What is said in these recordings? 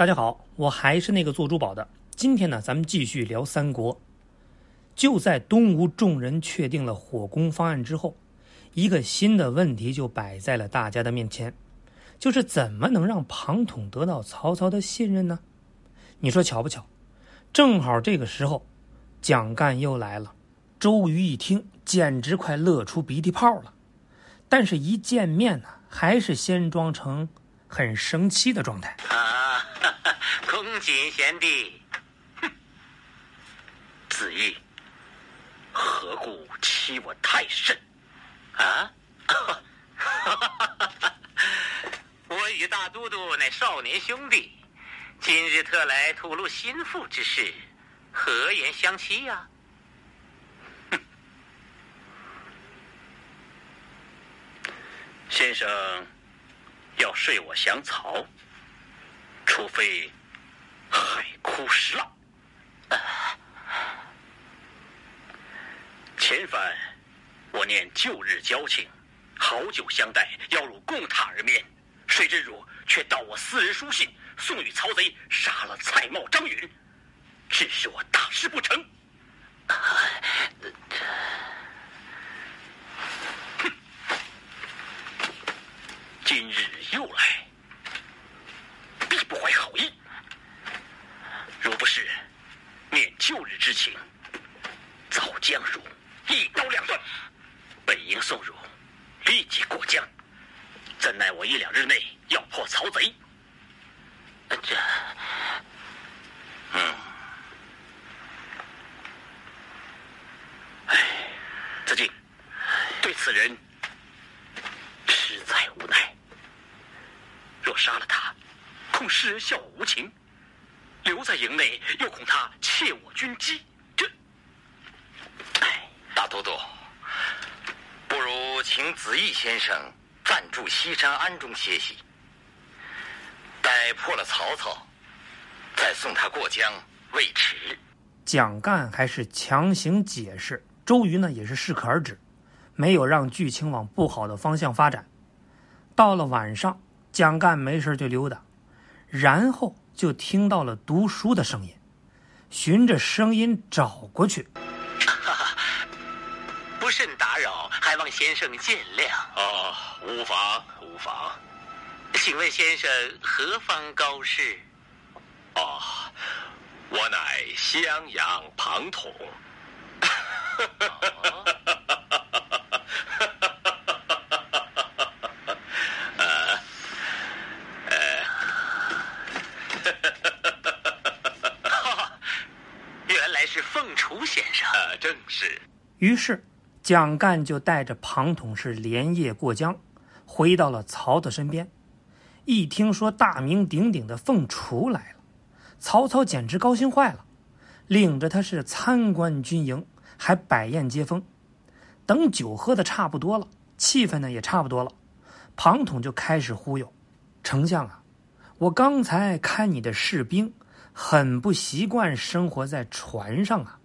大家好，我还是那个做珠宝的。今天呢，咱们继续聊三国。就在东吴众人确定了火攻方案之后，一个新的问题就摆在了大家的面前，就是怎么能让庞统得到曹操的信任呢？你说巧不巧？正好这个时候，蒋干又来了。周瑜一听，简直快乐出鼻涕泡了。但是，一见面呢，还是先装成很生气的状态。恭谨贤弟。哼，子义，何故欺我太甚？啊？我与大都督乃少年兄弟，今日特来吐露心腹之事，何言相欺呀？先生要睡我降曹，除非五十了。前番我念旧日交情，好酒相待，邀汝共榻而眠，谁知汝却盗我私人书信，送与曹贼，杀了曹瑁、张允，致使我大事不成。今日又来，必不怀好意。若不是念旧日之情，早将汝一刀两断。本应送汝立即过江，怎奈我一两日内要破曹贼。这，嗯，哎，子敬，对此人实在无奈。若杀了他，恐世人笑我无情；留在营内，又恐他窃我军机。这，哎，大都督，不如请子义先生暂住西山庵中歇息，待破了曹操，再送他过江，未迟。蒋干还是强行解释，周瑜呢也是适可而止，没有让剧情往不好的方向发展。到了晚上。蒋干没事就溜达，然后就听到了读书的声音，循着声音找过去。哈哈，不甚打扰，还望先生见谅。哦，无妨无妨。请问先生何方高士？哦，我乃襄阳庞统。正是。于是，蒋干就带着庞统是连夜过江，回到了曹操身边。一听说大名鼎鼎的凤雏来了，曹操简直高兴坏了，领着他是参观军营，还摆宴接风。等酒喝的差不多了，气氛呢也差不多了，庞统就开始忽悠：“丞相啊，我刚才看你的士兵很不习惯生活在船上啊。”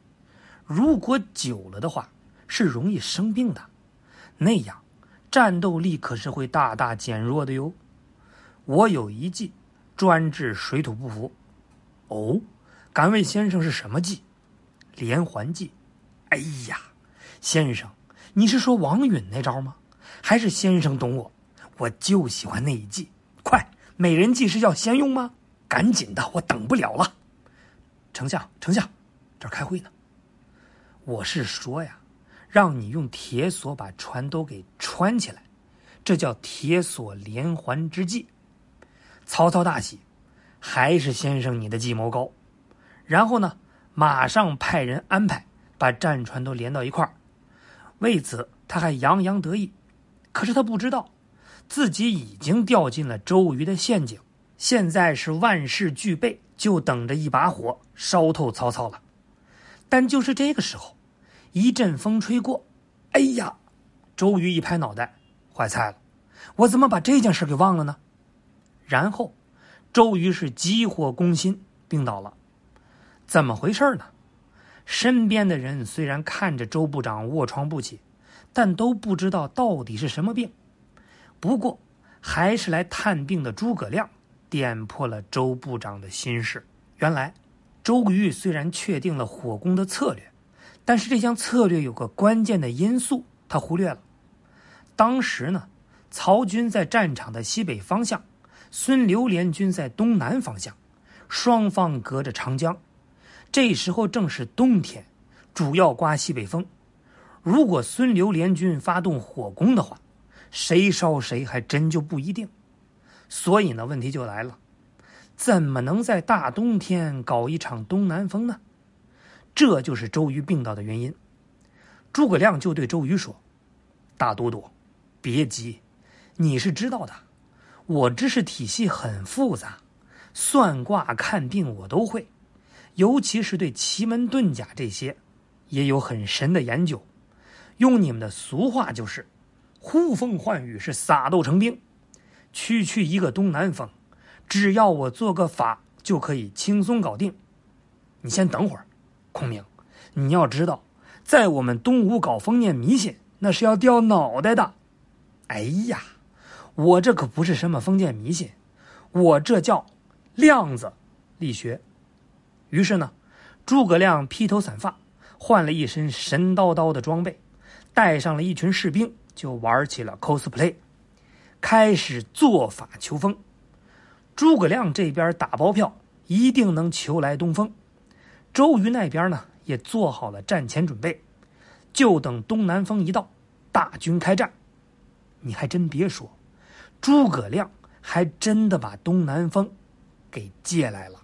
如果久了的话，是容易生病的，那样战斗力可是会大大减弱的哟。我有一计，专治水土不服。哦，敢问先生是什么计？连环计。哎呀，先生，你是说王允那招吗？还是先生懂我？我就喜欢那一计。快，美人计是要先用吗？赶紧的，我等不了了。丞相，丞相，这儿开会呢。我是说呀，让你用铁索把船都给穿起来，这叫铁索连环之计。曹操大喜，还是先生你的计谋高。然后呢，马上派人安排把战船都连到一块儿。为此，他还洋洋得意。可是他不知道，自己已经掉进了周瑜的陷阱。现在是万事俱备，就等着一把火烧透曹操了。但就是这个时候。一阵风吹过，哎呀！周瑜一拍脑袋，坏菜了，我怎么把这件事给忘了呢？然后，周瑜是急火攻心，病倒了。怎么回事呢？身边的人虽然看着周部长卧床不起，但都不知道到底是什么病。不过，还是来探病的诸葛亮点破了周部长的心事。原来，周瑜虽然确定了火攻的策略，但是这项策略有个关键的因素，他忽略了。当时呢，曹军在战场的西北方向，孙刘联军在东南方向，双方隔着长江。这时候正是冬天，主要刮西北风。如果孙刘联军发动火攻的话，谁烧谁还真就不一定。所以呢，问题就来了：怎么能在大冬天搞一场东南风呢？这就是周瑜病倒的原因。诸葛亮就对周瑜说：“大都督。”别急，你是知道的，我知识体系很复杂，算卦看病我都会，尤其是对奇门遁甲这些，也有很深的研究。用你们的俗话就是，呼风唤雨是撒豆成兵，区区一个东南风，只要我做个法就可以轻松搞定。你先等会儿，孔明，你要知道，在我们东吴搞封建迷信，那是要掉脑袋的。哎呀，我这可不是什么封建迷信，我这叫量子力学。于是呢，诸葛亮披头散发，换了一身神叨叨的装备，带上了一群士兵，就玩起了 cosplay，开始做法求风。诸葛亮这边打包票，一定能求来东风。周瑜那边呢，也做好了战前准备，就等东南风一到，大军开战。你还真别说，诸葛亮还真的把东南风给借来了。